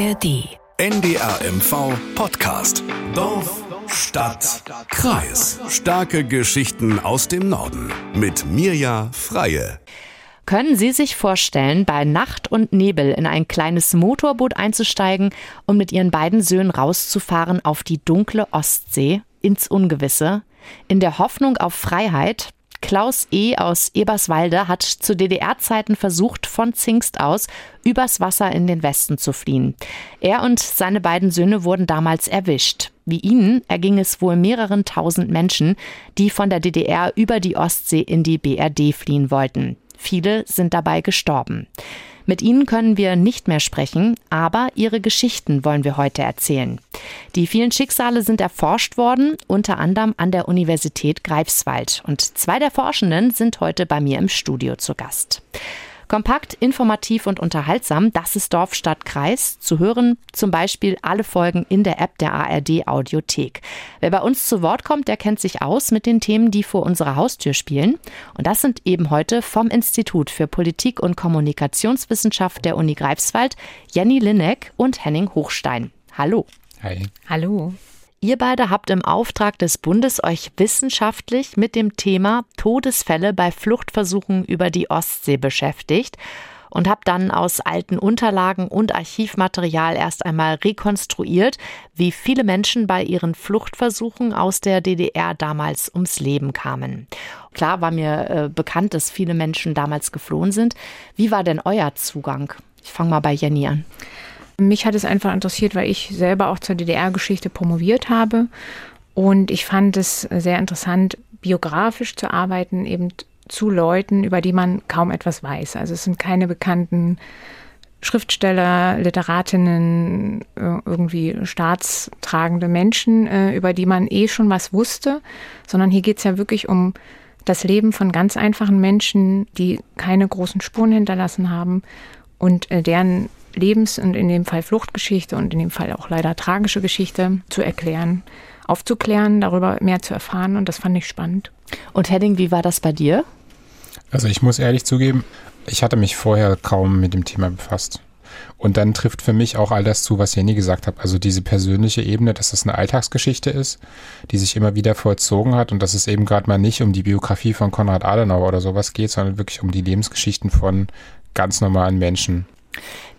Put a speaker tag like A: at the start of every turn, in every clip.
A: ARD. NDRMV Podcast. Dorf, Stadt, Kreis. Starke Geschichten aus dem Norden. Mit Mirja Freie.
B: Können Sie sich vorstellen, bei Nacht und Nebel in ein kleines Motorboot einzusteigen und mit Ihren beiden Söhnen rauszufahren auf die dunkle Ostsee ins Ungewisse? In der Hoffnung auf Freiheit, Klaus E. aus Eberswalde hat zu DDR-Zeiten versucht, von Zingst aus übers Wasser in den Westen zu fliehen. Er und seine beiden Söhne wurden damals erwischt. Wie ihnen erging es wohl mehreren tausend Menschen, die von der DDR über die Ostsee in die BRD fliehen wollten. Viele sind dabei gestorben. Mit ihnen können wir nicht mehr sprechen, aber ihre Geschichten wollen wir heute erzählen. Die vielen Schicksale sind erforscht worden, unter anderem an der Universität Greifswald. Und zwei der Forschenden sind heute bei mir im Studio zu Gast. Kompakt, informativ und unterhaltsam, das ist Dorf, Stadt, Kreis. Zu hören zum Beispiel alle Folgen in der App der ARD Audiothek. Wer bei uns zu Wort kommt, der kennt sich aus mit den Themen, die vor unserer Haustür spielen. Und das sind eben heute vom Institut für Politik und Kommunikationswissenschaft der Uni Greifswald Jenny Linneck und Henning Hochstein. Hallo.
C: Hi.
B: Hallo. Ihr beide habt im Auftrag des Bundes euch wissenschaftlich mit dem Thema Todesfälle bei Fluchtversuchen über die Ostsee beschäftigt und habt dann aus alten Unterlagen und Archivmaterial erst einmal rekonstruiert, wie viele Menschen bei ihren Fluchtversuchen aus der DDR damals ums Leben kamen. Klar war mir äh, bekannt, dass viele Menschen damals geflohen sind. Wie war denn euer Zugang? Ich fange mal bei Jenny an.
D: Mich hat es einfach interessiert, weil ich selber auch zur DDR-Geschichte promoviert habe. Und ich fand es sehr interessant, biografisch zu arbeiten, eben zu Leuten, über die man kaum etwas weiß. Also es sind keine bekannten Schriftsteller, Literatinnen, äh, irgendwie staatstragende Menschen, äh, über die man eh schon was wusste, sondern hier geht es ja wirklich um das Leben von ganz einfachen Menschen, die keine großen Spuren hinterlassen haben und äh, deren Lebens- und in dem Fall Fluchtgeschichte und in dem Fall auch leider tragische Geschichte zu erklären, aufzuklären, darüber mehr zu erfahren und das fand ich spannend.
B: Und Hedding, wie war das bei dir?
C: Also ich muss ehrlich zugeben, ich hatte mich vorher kaum mit dem Thema befasst. Und dann trifft für mich auch all das zu, was Jenny gesagt hat. Also diese persönliche Ebene, dass das eine Alltagsgeschichte ist, die sich immer wieder vollzogen hat und dass es eben gerade mal nicht um die Biografie von Konrad Adenauer oder sowas geht, sondern wirklich um die Lebensgeschichten von ganz normalen Menschen.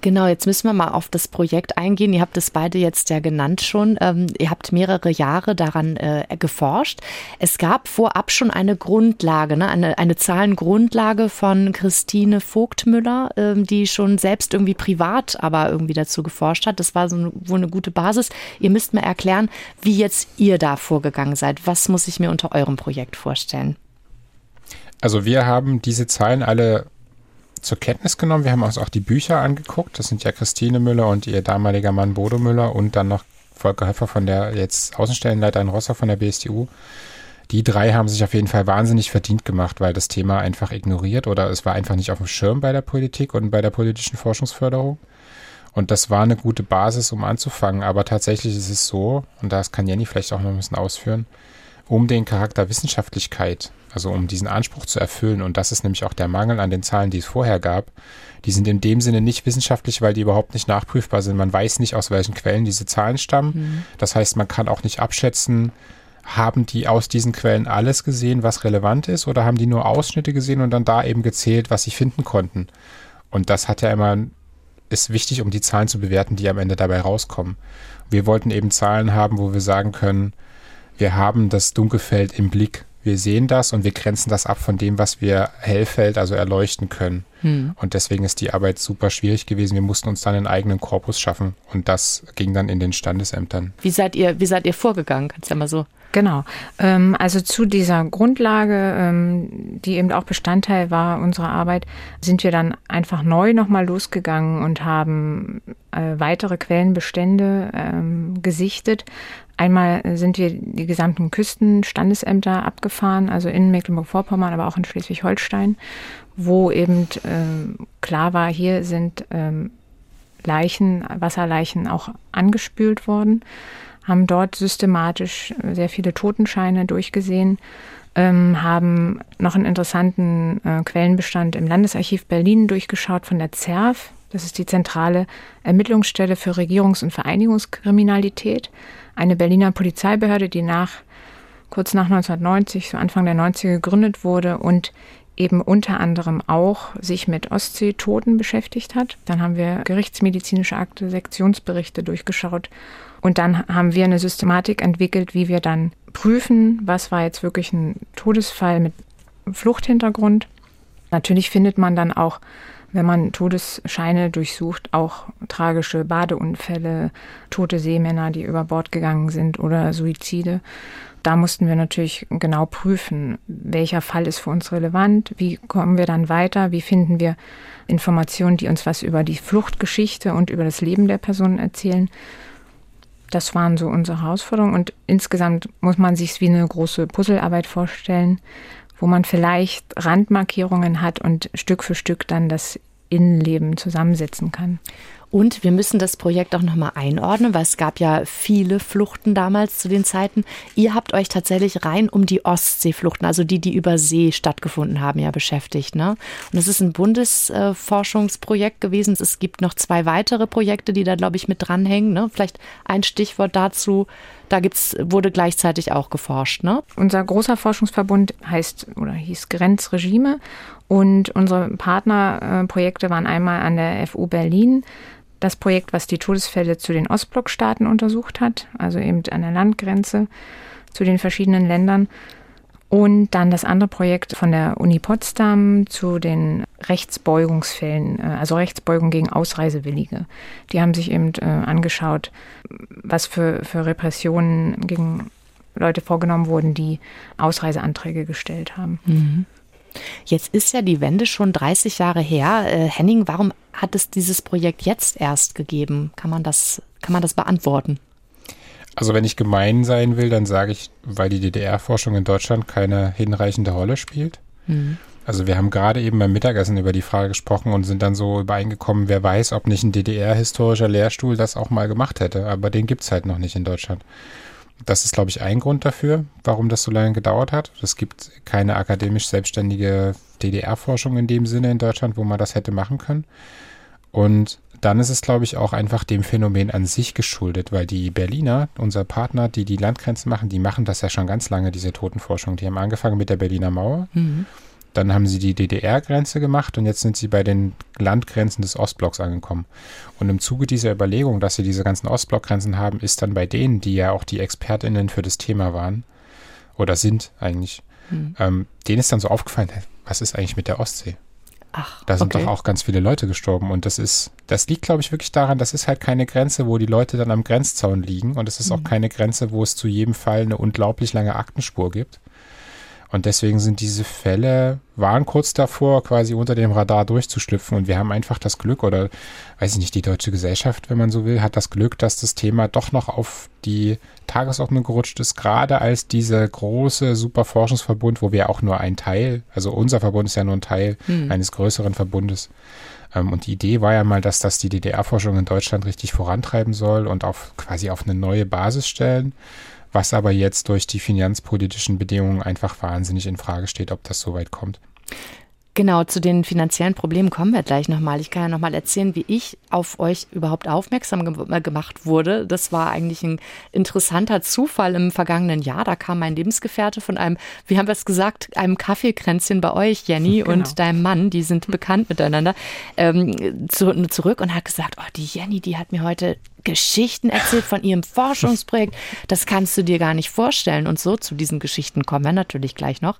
B: Genau, jetzt müssen wir mal auf das Projekt eingehen. Ihr habt es beide jetzt ja genannt schon. Ähm, ihr habt mehrere Jahre daran äh, geforscht. Es gab vorab schon eine Grundlage, ne? eine, eine Zahlengrundlage von Christine Vogtmüller, ähm, die schon selbst irgendwie privat aber irgendwie dazu geforscht hat. Das war so eine, wohl eine gute Basis. Ihr müsst mir erklären, wie jetzt ihr da vorgegangen seid. Was muss ich mir unter eurem Projekt vorstellen?
C: Also wir haben diese Zahlen alle zur Kenntnis genommen. Wir haben uns auch die Bücher angeguckt. Das sind ja Christine Müller und ihr damaliger Mann Bodo Müller und dann noch Volker Höffer von der jetzt Außenstellenleiter in Rostock von der BSTU. Die drei haben sich auf jeden Fall wahnsinnig verdient gemacht, weil das Thema einfach ignoriert oder es war einfach nicht auf dem Schirm bei der Politik und bei der politischen Forschungsförderung. Und das war eine gute Basis, um anzufangen. Aber tatsächlich ist es so, und das kann Jenny vielleicht auch noch ein bisschen ausführen, um den Charakter Wissenschaftlichkeit also um diesen Anspruch zu erfüllen. Und das ist nämlich auch der Mangel an den Zahlen, die es vorher gab. Die sind in dem Sinne nicht wissenschaftlich, weil die überhaupt nicht nachprüfbar sind. Man weiß nicht, aus welchen Quellen diese Zahlen stammen. Mhm. Das heißt, man kann auch nicht abschätzen, haben die aus diesen Quellen alles gesehen, was relevant ist, oder haben die nur Ausschnitte gesehen und dann da eben gezählt, was sie finden konnten. Und das hat ja immer, ist wichtig, um die Zahlen zu bewerten, die am Ende dabei rauskommen. Wir wollten eben Zahlen haben, wo wir sagen können, wir haben das Dunkelfeld im Blick wir sehen das und wir grenzen das ab von dem, was wir Hellfeld, also erleuchten können. Hm. Und deswegen ist die Arbeit super schwierig gewesen. Wir mussten uns dann einen eigenen Korpus schaffen und das ging dann in den Standesämtern.
B: Wie seid ihr, wie seid ihr vorgegangen? Kannst du ja mal so
D: Genau. Ähm, also zu dieser Grundlage, ähm, die eben auch Bestandteil war unserer Arbeit, sind wir dann einfach neu nochmal losgegangen und haben äh, weitere Quellenbestände ähm, gesichtet. Einmal sind wir die gesamten Küstenstandesämter abgefahren, also in Mecklenburg-Vorpommern, aber auch in Schleswig-Holstein, wo eben äh, klar war, hier sind ähm, Leichen, Wasserleichen auch angespült worden haben dort systematisch sehr viele Totenscheine durchgesehen, ähm, haben noch einen interessanten äh, Quellenbestand im Landesarchiv Berlin durchgeschaut von der ZERF, Das ist die zentrale Ermittlungsstelle für Regierungs- und Vereinigungskriminalität, eine Berliner Polizeibehörde, die nach kurz nach 1990, so Anfang der 90er gegründet wurde und eben unter anderem auch sich mit Ostseetoten beschäftigt hat. Dann haben wir gerichtsmedizinische Akte, Sektionsberichte durchgeschaut und dann haben wir eine Systematik entwickelt, wie wir dann prüfen, was war jetzt wirklich ein Todesfall mit Fluchthintergrund. Natürlich findet man dann auch, wenn man Todesscheine durchsucht, auch tragische Badeunfälle, tote Seemänner, die über Bord gegangen sind oder Suizide. Da mussten wir natürlich genau prüfen, welcher Fall ist für uns relevant, wie kommen wir dann weiter, wie finden wir Informationen, die uns was über die Fluchtgeschichte und über das Leben der Person erzählen. Das waren so unsere Herausforderungen und insgesamt muss man sich wie eine große Puzzlearbeit vorstellen, wo man vielleicht Randmarkierungen hat und Stück für Stück dann das Innenleben zusammensetzen kann.
B: Und wir müssen das Projekt auch nochmal einordnen, weil es gab ja viele Fluchten damals zu den Zeiten. Ihr habt euch tatsächlich rein um die Ostseefluchten, also die, die über See stattgefunden haben, ja beschäftigt. Ne? Und es ist ein Bundesforschungsprojekt gewesen. Es gibt noch zwei weitere Projekte, die da, glaube ich, mit dranhängen. Ne? Vielleicht ein Stichwort dazu. Da gibt's, wurde gleichzeitig auch geforscht, ne?
D: Unser großer Forschungsverbund heißt oder hieß Grenzregime und unsere Partnerprojekte waren einmal an der FU Berlin, das Projekt, was die Todesfälle zu den Ostblockstaaten untersucht hat, also eben an der Landgrenze zu den verschiedenen Ländern. Und dann das andere Projekt von der Uni Potsdam zu den Rechtsbeugungsfällen, äh, also Rechtsbeugung gegen Ausreisewillige. Die haben sich eben äh, angeschaut, was für, für Repressionen gegen Leute vorgenommen wurden, die Ausreiseanträge gestellt haben.
B: Mhm. Jetzt ist ja die Wende schon 30 Jahre her. Äh, Henning, warum hat es dieses Projekt jetzt erst gegeben? Kann man das, kann man das beantworten?
C: Also wenn ich gemein sein will, dann sage ich, weil die DDR-Forschung in Deutschland keine hinreichende Rolle spielt. Mhm. Also wir haben gerade eben beim Mittagessen über die Frage gesprochen und sind dann so übereingekommen, wer weiß, ob nicht ein DDR-historischer Lehrstuhl das auch mal gemacht hätte. Aber den gibt es halt noch nicht in Deutschland. Das ist, glaube ich, ein Grund dafür, warum das so lange gedauert hat. Es gibt keine akademisch selbstständige DDR-Forschung in dem Sinne in Deutschland, wo man das hätte machen können. Und dann ist es, glaube ich, auch einfach dem Phänomen an sich geschuldet, weil die Berliner, unser Partner, die die Landgrenzen machen, die machen das ja schon ganz lange, diese Totenforschung. Die haben angefangen mit der Berliner Mauer. Mhm. Dann haben sie die DDR-Grenze gemacht und jetzt sind sie bei den Landgrenzen des Ostblocks angekommen. Und im Zuge dieser Überlegung, dass sie diese ganzen Ostblockgrenzen haben, ist dann bei denen, die ja auch die ExpertInnen für das Thema waren, oder sind eigentlich, hm. ähm, denen ist dann so aufgefallen, was ist eigentlich mit der Ostsee?
B: Ach,
C: da sind okay. doch auch ganz viele Leute gestorben. Und das ist, das liegt, glaube ich, wirklich daran, das ist halt keine Grenze, wo die Leute dann am Grenzzaun liegen. Und es ist mhm. auch keine Grenze, wo es zu jedem Fall eine unglaublich lange Aktenspur gibt. Und deswegen sind diese Fälle, waren kurz davor, quasi unter dem Radar durchzuschlüpfen. Und wir haben einfach das Glück, oder weiß ich nicht, die deutsche Gesellschaft, wenn man so will, hat das Glück, dass das Thema doch noch auf die Tagesordnung gerutscht ist, gerade als dieser große Superforschungsverbund, wo wir auch nur ein Teil, also unser Verbund ist ja nur ein Teil hm. eines größeren Verbundes. Ähm, und die Idee war ja mal, dass das die DDR-Forschung in Deutschland richtig vorantreiben soll und auf quasi auf eine neue Basis stellen was aber jetzt durch die finanzpolitischen Bedingungen einfach wahnsinnig in Frage steht, ob das so weit kommt.
B: Genau, zu den finanziellen Problemen kommen wir gleich nochmal. Ich kann ja nochmal erzählen, wie ich auf euch überhaupt aufmerksam ge gemacht wurde. Das war eigentlich ein interessanter Zufall im vergangenen Jahr. Da kam mein Lebensgefährte von einem, wie haben wir es gesagt, einem Kaffeekränzchen bei euch, Jenny, genau. und deinem Mann, die sind bekannt miteinander, ähm, zu, zurück und hat gesagt, oh, die Jenny, die hat mir heute Geschichten erzählt von ihrem Forschungsprojekt. Das kannst du dir gar nicht vorstellen. Und so zu diesen Geschichten kommen wir natürlich gleich noch.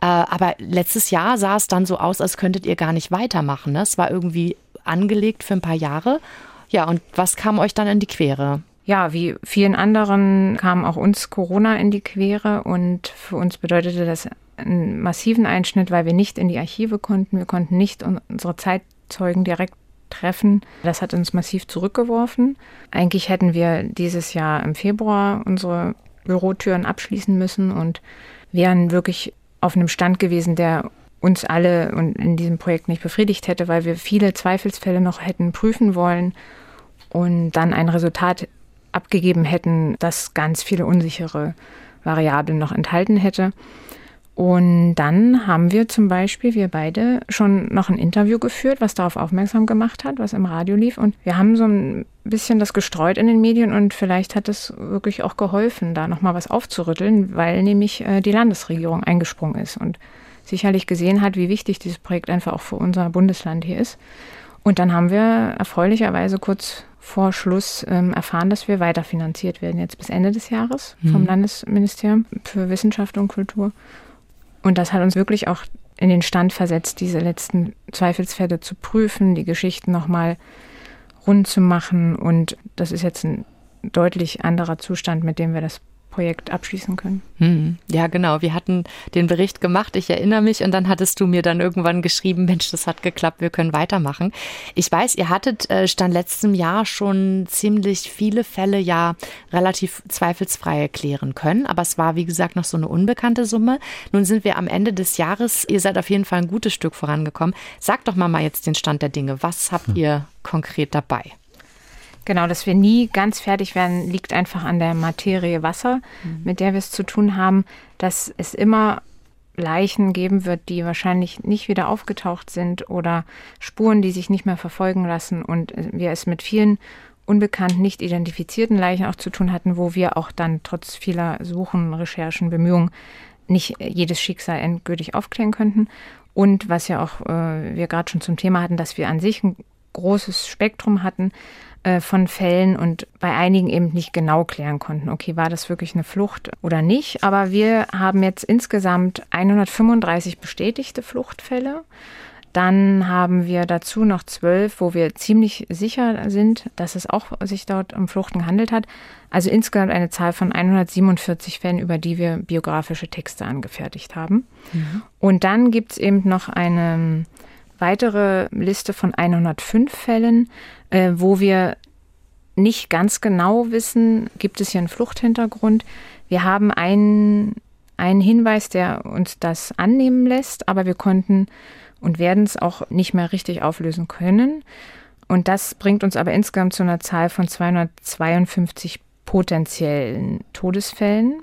B: Äh, aber letztes Jahr sah es dann so aus, als könntet ihr gar nicht weitermachen. Ne? Es war irgendwie angelegt für ein paar Jahre. Ja, und was kam euch dann in die Quere?
D: Ja, wie vielen anderen kam auch uns Corona in die Quere und für uns bedeutete das einen massiven Einschnitt, weil wir nicht in die Archive konnten. Wir konnten nicht unsere Zeitzeugen direkt treffen. Das hat uns massiv zurückgeworfen. Eigentlich hätten wir dieses Jahr im Februar unsere Bürotüren abschließen müssen und wären wirklich auf einem Stand gewesen, der uns alle und in diesem Projekt nicht befriedigt hätte, weil wir viele Zweifelsfälle noch hätten prüfen wollen und dann ein Resultat abgegeben hätten, das ganz viele unsichere Variablen noch enthalten hätte. Und dann haben wir zum Beispiel, wir beide, schon noch ein Interview geführt, was darauf aufmerksam gemacht hat, was im Radio lief. Und wir haben so ein bisschen das gestreut in den Medien und vielleicht hat es wirklich auch geholfen, da nochmal was aufzurütteln, weil nämlich äh, die Landesregierung eingesprungen ist und sicherlich gesehen hat, wie wichtig dieses Projekt einfach auch für unser Bundesland hier ist. Und dann haben wir erfreulicherweise kurz vor Schluss ähm, erfahren, dass wir weiterfinanziert werden, jetzt bis Ende des Jahres vom mhm. Landesministerium für Wissenschaft und Kultur. Und das hat uns wirklich auch in den Stand versetzt, diese letzten Zweifelsfälle zu prüfen, die Geschichten nochmal rund zu machen. Und das ist jetzt ein deutlich anderer Zustand, mit dem wir das Projekt abschließen können.
B: Hm, ja, genau. Wir hatten den Bericht gemacht, ich erinnere mich, und dann hattest du mir dann irgendwann geschrieben, Mensch, das hat geklappt, wir können weitermachen. Ich weiß, ihr hattet äh, stand letztem Jahr schon ziemlich viele Fälle ja relativ zweifelsfrei erklären können, aber es war, wie gesagt, noch so eine unbekannte Summe. Nun sind wir am Ende des Jahres, ihr seid auf jeden Fall ein gutes Stück vorangekommen. Sag doch mal mal jetzt den Stand der Dinge. Was habt hm. ihr konkret dabei?
D: Genau, dass wir nie ganz fertig werden, liegt einfach an der Materie Wasser, mhm. mit der wir es zu tun haben, dass es immer Leichen geben wird, die wahrscheinlich nicht wieder aufgetaucht sind oder Spuren, die sich nicht mehr verfolgen lassen und wir es mit vielen unbekannten, nicht identifizierten Leichen auch zu tun hatten, wo wir auch dann trotz vieler Suchen, Recherchen, Bemühungen nicht jedes Schicksal endgültig aufklären könnten. Und was ja auch äh, wir gerade schon zum Thema hatten, dass wir an sich ein großes Spektrum hatten äh, von Fällen und bei einigen eben nicht genau klären konnten, okay, war das wirklich eine Flucht oder nicht. Aber wir haben jetzt insgesamt 135 bestätigte Fluchtfälle. Dann haben wir dazu noch zwölf, wo wir ziemlich sicher sind, dass es auch sich dort um Fluchten gehandelt hat. Also insgesamt eine Zahl von 147 Fällen, über die wir biografische Texte angefertigt haben. Mhm. Und dann gibt es eben noch eine weitere Liste von 105 Fällen, äh, wo wir nicht ganz genau wissen, gibt es hier einen Fluchthintergrund. Wir haben einen, einen Hinweis, der uns das annehmen lässt, aber wir konnten und werden es auch nicht mehr richtig auflösen können. Und das bringt uns aber insgesamt zu einer Zahl von 252 potenziellen Todesfällen.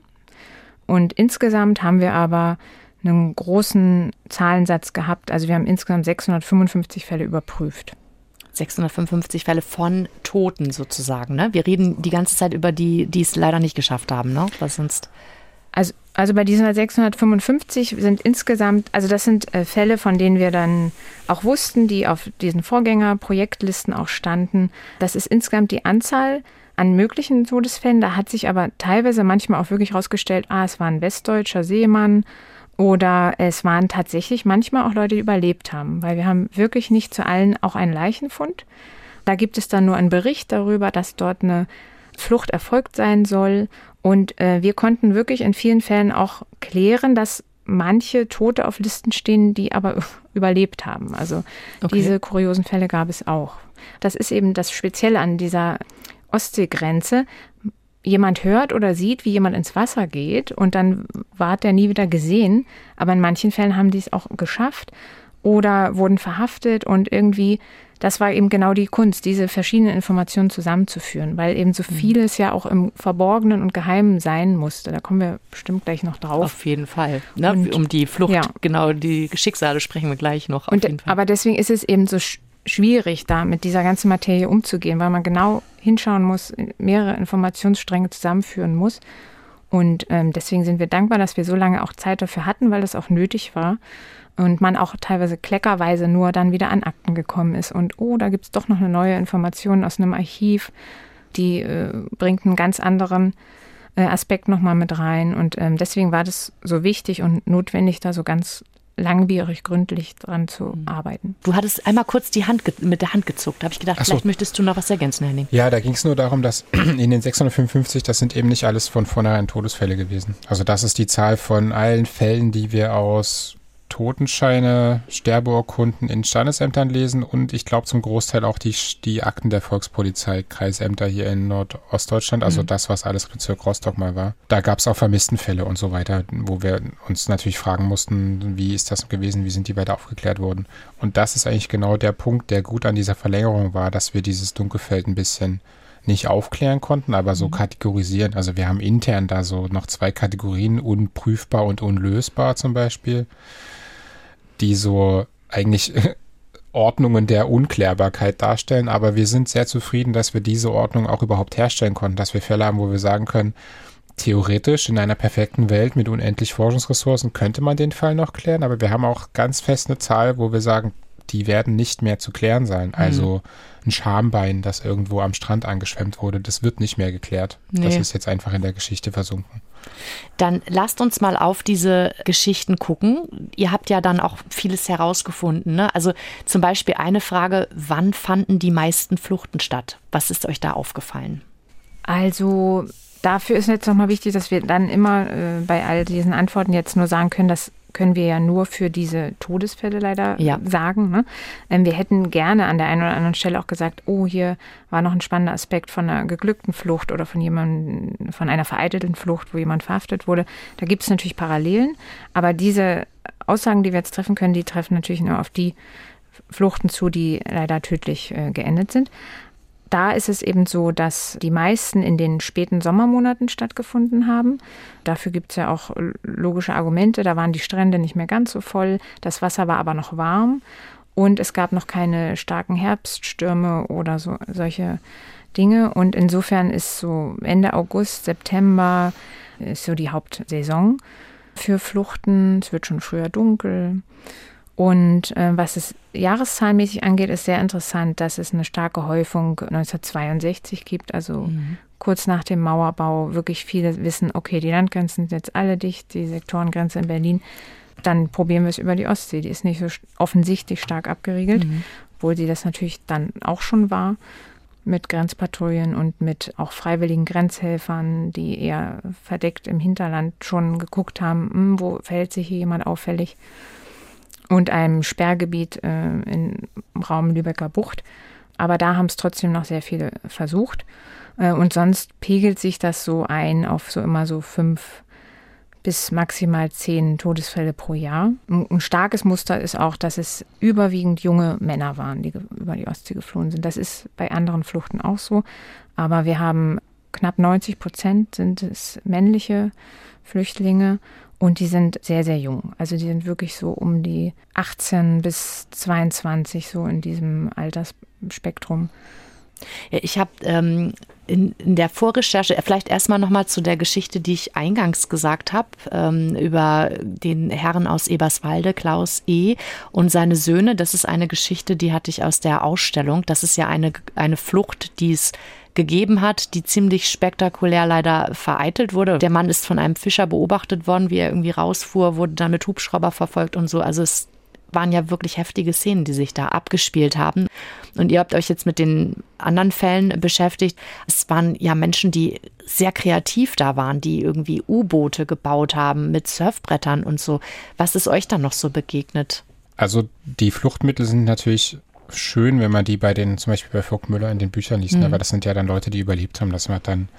D: Und insgesamt haben wir aber einen großen Zahlensatz gehabt. Also wir haben insgesamt 655 Fälle überprüft.
B: 655 Fälle von Toten sozusagen. Ne? Wir reden die ganze Zeit über die, die es leider nicht geschafft haben, ne? Was sonst.
D: Also, also bei diesen 655 sind insgesamt, also das sind äh, Fälle, von denen wir dann auch wussten, die auf diesen Vorgängerprojektlisten auch standen. Das ist insgesamt die Anzahl an möglichen Todesfällen. Da hat sich aber teilweise manchmal auch wirklich herausgestellt, ah, es war ein westdeutscher Seemann oder es waren tatsächlich manchmal auch Leute, die überlebt haben, weil wir haben wirklich nicht zu allen auch einen Leichenfund. Da gibt es dann nur einen Bericht darüber, dass dort eine Flucht erfolgt sein soll. Und äh, wir konnten wirklich in vielen Fällen auch klären, dass manche Tote auf Listen stehen, die aber überlebt haben. Also okay. diese kuriosen Fälle gab es auch. Das ist eben das Spezielle an dieser Ostseegrenze jemand hört oder sieht, wie jemand ins Wasser geht und dann ward er nie wieder gesehen. Aber in manchen Fällen haben die es auch geschafft oder wurden verhaftet und irgendwie, das war eben genau die Kunst, diese verschiedenen Informationen zusammenzuführen, weil eben so mhm. vieles ja auch im Verborgenen und Geheimen sein musste. Da kommen wir bestimmt gleich noch drauf.
B: Auf jeden Fall. Ne? Und, um die Flucht, ja. genau, die Schicksale sprechen wir gleich noch.
D: Und, Aber deswegen ist es eben so schwierig, da mit dieser ganzen Materie umzugehen, weil man genau hinschauen muss, mehrere Informationsstränge zusammenführen muss. Und ähm, deswegen sind wir dankbar, dass wir so lange auch Zeit dafür hatten, weil das auch nötig war. Und man auch teilweise kleckerweise nur dann wieder an Akten gekommen ist. Und oh, da gibt es doch noch eine neue Information aus einem Archiv, die äh, bringt einen ganz anderen äh, Aspekt nochmal mit rein. Und ähm, deswegen war das so wichtig und notwendig, da so ganz langwierig, gründlich dran zu mhm. arbeiten.
B: Du hattest einmal kurz die Hand mit der Hand gezuckt. Da habe ich gedacht, so. vielleicht möchtest du noch was ergänzen, Henning.
C: Ja, da ging es nur darum, dass in den 655, das sind eben nicht alles von vornherein Todesfälle gewesen. Also das ist die Zahl von allen Fällen, die wir aus Totenscheine, Sterbeurkunden in Standesämtern lesen und ich glaube zum Großteil auch die, die Akten der Volkspolizei, Kreisämter hier in Nordostdeutschland, also mhm. das, was alles Bezirk Rostock mal war. Da gab es auch Vermisstenfälle und so weiter, wo wir uns natürlich fragen mussten, wie ist das gewesen, wie sind die weiter aufgeklärt worden. Und das ist eigentlich genau der Punkt, der gut an dieser Verlängerung war, dass wir dieses Dunkelfeld ein bisschen nicht aufklären konnten, aber so mhm. kategorisieren. Also wir haben intern da so noch zwei Kategorien, unprüfbar und unlösbar zum Beispiel, die so eigentlich Ordnungen der Unklärbarkeit darstellen, aber wir sind sehr zufrieden, dass wir diese Ordnung auch überhaupt herstellen konnten, dass wir Fälle haben, wo wir sagen können, theoretisch in einer perfekten Welt mit unendlich Forschungsressourcen könnte man den Fall noch klären, aber wir haben auch ganz fest eine Zahl, wo wir sagen, die werden nicht mehr zu klären sein. Also mhm. ein Schambein, das irgendwo am Strand angeschwemmt wurde, das wird nicht mehr geklärt. Nee. Das ist jetzt einfach in der Geschichte versunken.
B: Dann lasst uns mal auf diese Geschichten gucken. Ihr habt ja dann auch vieles herausgefunden. Ne? Also zum Beispiel eine Frage, wann fanden die meisten Fluchten statt? Was ist euch da aufgefallen?
D: Also dafür ist jetzt nochmal wichtig, dass wir dann immer äh, bei all diesen Antworten jetzt nur sagen können, dass können wir ja nur für diese Todesfälle leider ja. sagen. Ne? Ähm, wir hätten gerne an der einen oder anderen Stelle auch gesagt, oh, hier war noch ein spannender Aspekt von einer geglückten Flucht oder von jemandem, von einer vereitelten Flucht, wo jemand verhaftet wurde. Da gibt es natürlich Parallelen, aber diese Aussagen, die wir jetzt treffen können, die treffen natürlich nur auf die Fluchten zu, die leider tödlich äh, geendet sind da ist es eben so, dass die meisten in den späten Sommermonaten stattgefunden haben. Dafür gibt es ja auch logische Argumente. Da waren die Strände nicht mehr ganz so voll, das Wasser war aber noch warm und es gab noch keine starken Herbststürme oder so solche Dinge. Und insofern ist so Ende August, September ist so die Hauptsaison für Fluchten. Es wird schon früher dunkel. Und äh, was es jahreszahlenmäßig angeht, ist sehr interessant, dass es eine starke Häufung 1962 gibt, also mhm. kurz nach dem Mauerbau wirklich viele wissen, okay, die Landgrenzen sind jetzt alle dicht, die Sektorengrenze in Berlin, dann probieren wir es über die Ostsee. Die ist nicht so offensichtlich stark abgeriegelt, mhm. obwohl sie das natürlich dann auch schon war mit Grenzpatrouillen und mit auch freiwilligen Grenzhelfern, die eher verdeckt im Hinterland schon geguckt haben, hm, wo verhält sich hier jemand auffällig und einem Sperrgebiet äh, im Raum Lübecker Bucht. Aber da haben es trotzdem noch sehr viele versucht. Äh, und sonst pegelt sich das so ein auf so immer so fünf bis maximal zehn Todesfälle pro Jahr. Ein starkes Muster ist auch, dass es überwiegend junge Männer waren, die über die Ostsee geflohen sind. Das ist bei anderen Fluchten auch so. Aber wir haben knapp 90 Prozent sind es männliche Flüchtlinge und die sind sehr, sehr jung. Also die sind wirklich so um die 18 bis 22, so in diesem Altersspektrum.
B: Ja, ich habe ähm, in, in, der Vorrecherche, äh, vielleicht erstmal nochmal zu der Geschichte, die ich eingangs gesagt habe, ähm, über den Herrn aus Eberswalde, Klaus E. und seine Söhne. Das ist eine Geschichte, die hatte ich aus der Ausstellung. Das ist ja eine, eine Flucht, die es gegeben hat, die ziemlich spektakulär leider vereitelt wurde. Der Mann ist von einem Fischer beobachtet worden, wie er irgendwie rausfuhr, wurde dann mit Hubschrauber verfolgt und so. Also es waren ja wirklich heftige Szenen, die sich da abgespielt haben. Und ihr habt euch jetzt mit den anderen Fällen beschäftigt. Es waren ja Menschen, die sehr kreativ da waren, die irgendwie U-Boote gebaut haben mit Surfbrettern und so. Was ist euch dann noch so begegnet?
C: Also die Fluchtmittel sind natürlich schön, wenn man die bei den, zum Beispiel bei Vogt Müller in den Büchern liest, ne? mhm. ne? weil das sind ja dann Leute, die überlebt haben. Das hat dann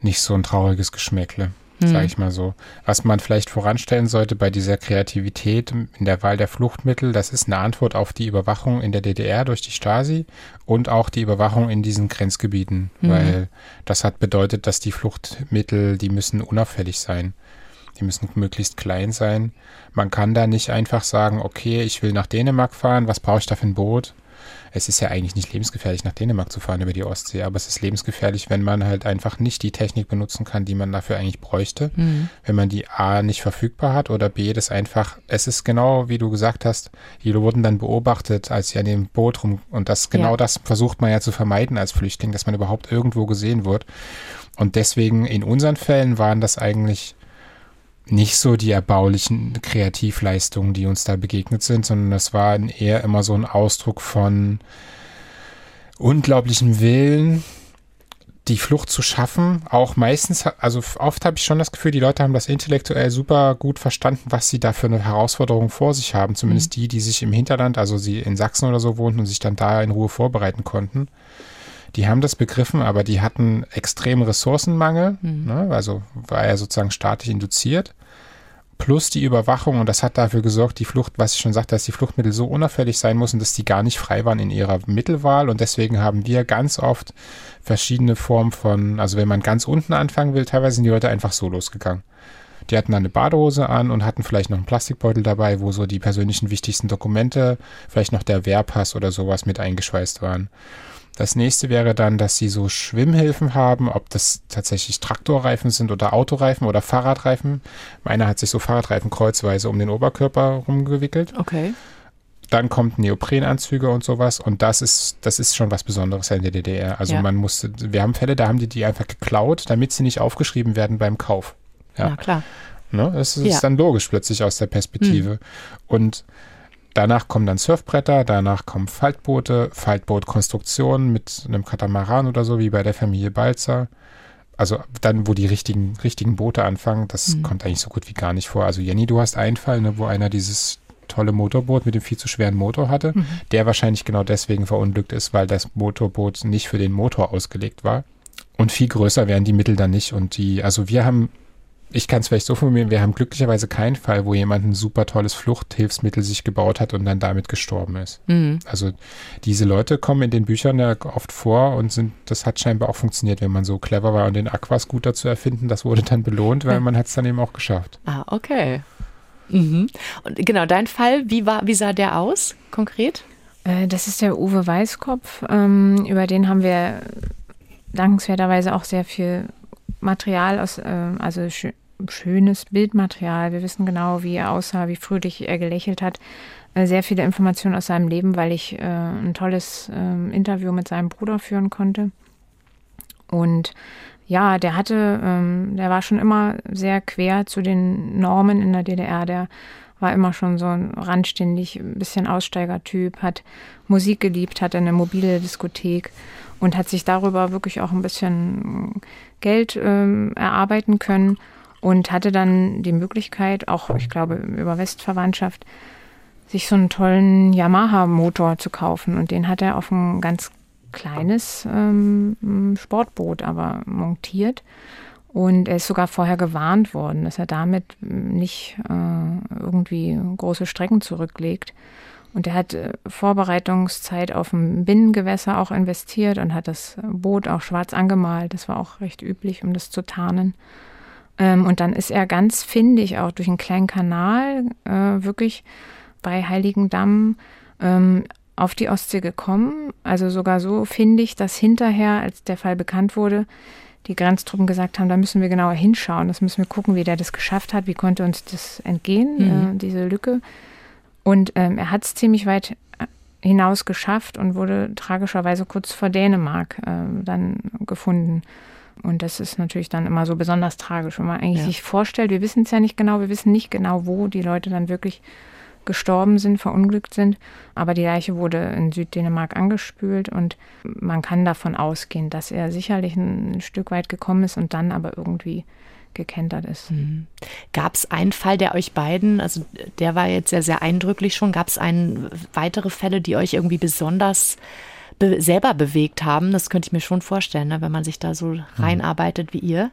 C: nicht so ein trauriges Geschmäckle, mhm. sage ich mal so. Was man vielleicht voranstellen sollte bei dieser Kreativität in der Wahl der Fluchtmittel, das ist eine Antwort auf die Überwachung in der DDR durch die Stasi und auch die Überwachung in diesen Grenzgebieten, mhm. weil das hat bedeutet, dass die Fluchtmittel, die müssen unauffällig sein. Die müssen möglichst klein sein. Man kann da nicht einfach sagen, okay, ich will nach Dänemark fahren, was brauche ich da für ein Boot? Es ist ja eigentlich nicht lebensgefährlich, nach Dänemark zu fahren über die Ostsee, aber es ist lebensgefährlich, wenn man halt einfach nicht die Technik benutzen kann, die man dafür eigentlich bräuchte. Mhm. Wenn man die A nicht verfügbar hat oder B das einfach, es ist genau wie du gesagt hast, die wurden dann beobachtet, als sie an dem Boot rum und das genau ja. das versucht man ja zu vermeiden als Flüchtling, dass man überhaupt irgendwo gesehen wird. Und deswegen in unseren Fällen waren das eigentlich nicht so die erbaulichen Kreativleistungen, die uns da begegnet sind, sondern das war eher immer so ein Ausdruck von unglaublichem Willen, die Flucht zu schaffen. Auch meistens, also oft habe ich schon das Gefühl, die Leute haben das intellektuell super gut verstanden, was sie da für eine Herausforderung vor sich haben. Zumindest mhm. die, die sich im Hinterland, also sie in Sachsen oder so wohnten und sich dann da in Ruhe vorbereiten konnten die haben das begriffen, aber die hatten extremen Ressourcenmangel, mhm. ne? also war ja sozusagen staatlich induziert plus die Überwachung und das hat dafür gesorgt, die Flucht, was ich schon sagte, dass die Fluchtmittel so unauffällig sein müssen, dass die gar nicht frei waren in ihrer Mittelwahl und deswegen haben wir ganz oft verschiedene Formen von, also wenn man ganz unten anfangen will, teilweise sind die Leute einfach so losgegangen. Die hatten dann eine Badehose an und hatten vielleicht noch einen Plastikbeutel dabei, wo so die persönlichen wichtigsten Dokumente, vielleicht noch der Wehrpass oder sowas mit eingeschweißt waren. Das nächste wäre dann, dass sie so Schwimmhilfen haben, ob das tatsächlich Traktorreifen sind oder Autoreifen oder Fahrradreifen. Meiner hat sich so Fahrradreifen kreuzweise um den Oberkörper rumgewickelt.
B: Okay.
C: Dann kommt Neoprenanzüge und sowas und das ist, das ist schon was Besonderes in der DDR. Also
B: Ja.
C: man musste, wir haben Fälle, da haben die die einfach geklaut, damit sie nicht aufgeschrieben werden beim Kauf. Ja.
B: Na klar.
C: Ne? Das ist
B: Ja. Hm.
C: dann logisch plötzlich aus der Perspektive. Und danach kommen dann Surfbretter, danach kommen Faltboote, Faltbootkonstruktionen mit einem Katamaran oder so, wie bei der Familie Balzer. Also dann, wo die richtigen, richtigen Boote anfangen, das
B: Hm.
C: kommt eigentlich so gut wie gar nicht vor. Also Jenny, du hast einen Fall, ne, wo einer dieses tolle Motorboot mit dem viel zu schweren Motor hatte,
B: Mhm.
C: der wahrscheinlich genau deswegen verunglückt ist, weil das Motorboot nicht für den Motor ausgelegt war. Und viel größer wären die Mittel dann nicht. Und die, also wir haben ich kann es vielleicht so formulieren, wir haben glücklicherweise keinen Fall, wo jemand ein super tolles Fluchthilfsmittel sich gebaut hat und dann damit gestorben ist.
B: Mhm.
C: Also diese Leute kommen in den Büchern ja oft vor und sind, das hat scheinbar auch funktioniert, wenn man so clever war und den Aquascooter zu erfinden, das wurde dann belohnt, weil man hat es dann eben auch geschafft.
B: Ah, okay. Mhm. Und genau, dein Fall, wie, war, wie sah der aus konkret?
D: Äh, Das ist der Uwe Weißkopf. Ähm, über den haben wir dankenswerterweise auch sehr viel Material aus, ähm, also schö- schönes Bildmaterial. Wir wissen genau, wie er aussah, wie fröhlich er gelächelt hat. Äh, Sehr viele Informationen aus seinem Leben, weil ich äh, ein tolles ähm, Interview mit seinem Bruder führen konnte. Und ja, der hatte, ähm, der war schon immer sehr quer zu den Normen in der DDR. Der war immer schon so ein randständig, ein bisschen Aussteigertyp, hat Musik geliebt, hatte eine mobile Diskothek und hat sich darüber wirklich auch ein bisschen Geld ähm, erarbeiten können und hatte dann die Möglichkeit, auch ich glaube über Westverwandtschaft, sich so einen tollen Yamaha-Motor zu kaufen. Und den hat er auf ein ganz kleines ähm, Sportboot aber montiert. Und er ist sogar vorher gewarnt worden, dass er damit nicht äh, irgendwie große Strecken zurücklegt. Und er hat äh, Vorbereitungszeit auf dem Binnengewässer auch investiert und hat das Boot auch schwarz angemalt. Das war auch recht üblich, um das zu tarnen. Ähm, und dann ist er ganz findig auch durch einen kleinen Kanal äh, wirklich bei Heiligendamm ähm, auf die Ostsee gekommen. Also sogar so findig, dass hinterher, als der Fall bekannt wurde, die Grenztruppen gesagt haben, da müssen wir genauer hinschauen. Das müssen wir gucken, wie der das geschafft hat, wie konnte uns das entgehen,
B: Mhm.
D: äh, diese Lücke. Und ähm, er hat es ziemlich weit äh, hinaus geschafft und wurde tragischerweise kurz vor Dänemark äh, dann gefunden. Und das ist natürlich dann immer so besonders tragisch, wenn man eigentlich
B: Ja.
D: sich vorstellt, wir wissen es ja nicht genau, wir wissen nicht genau, wo die Leute dann wirklich gestorben sind, verunglückt sind. Aber die Leiche wurde in Süddänemark angespült und man kann davon ausgehen, dass er sicherlich ein Stück weit gekommen ist und dann aber irgendwie gekentert ist.
B: Gab es einen Fall, der euch beiden, also der war jetzt sehr, sehr eindrücklich schon, gab es einen weitere Fälle, die euch irgendwie besonders be selber bewegt haben? Das könnte ich mir schon vorstellen, ne, wenn man sich da so reinarbeitet wie ihr.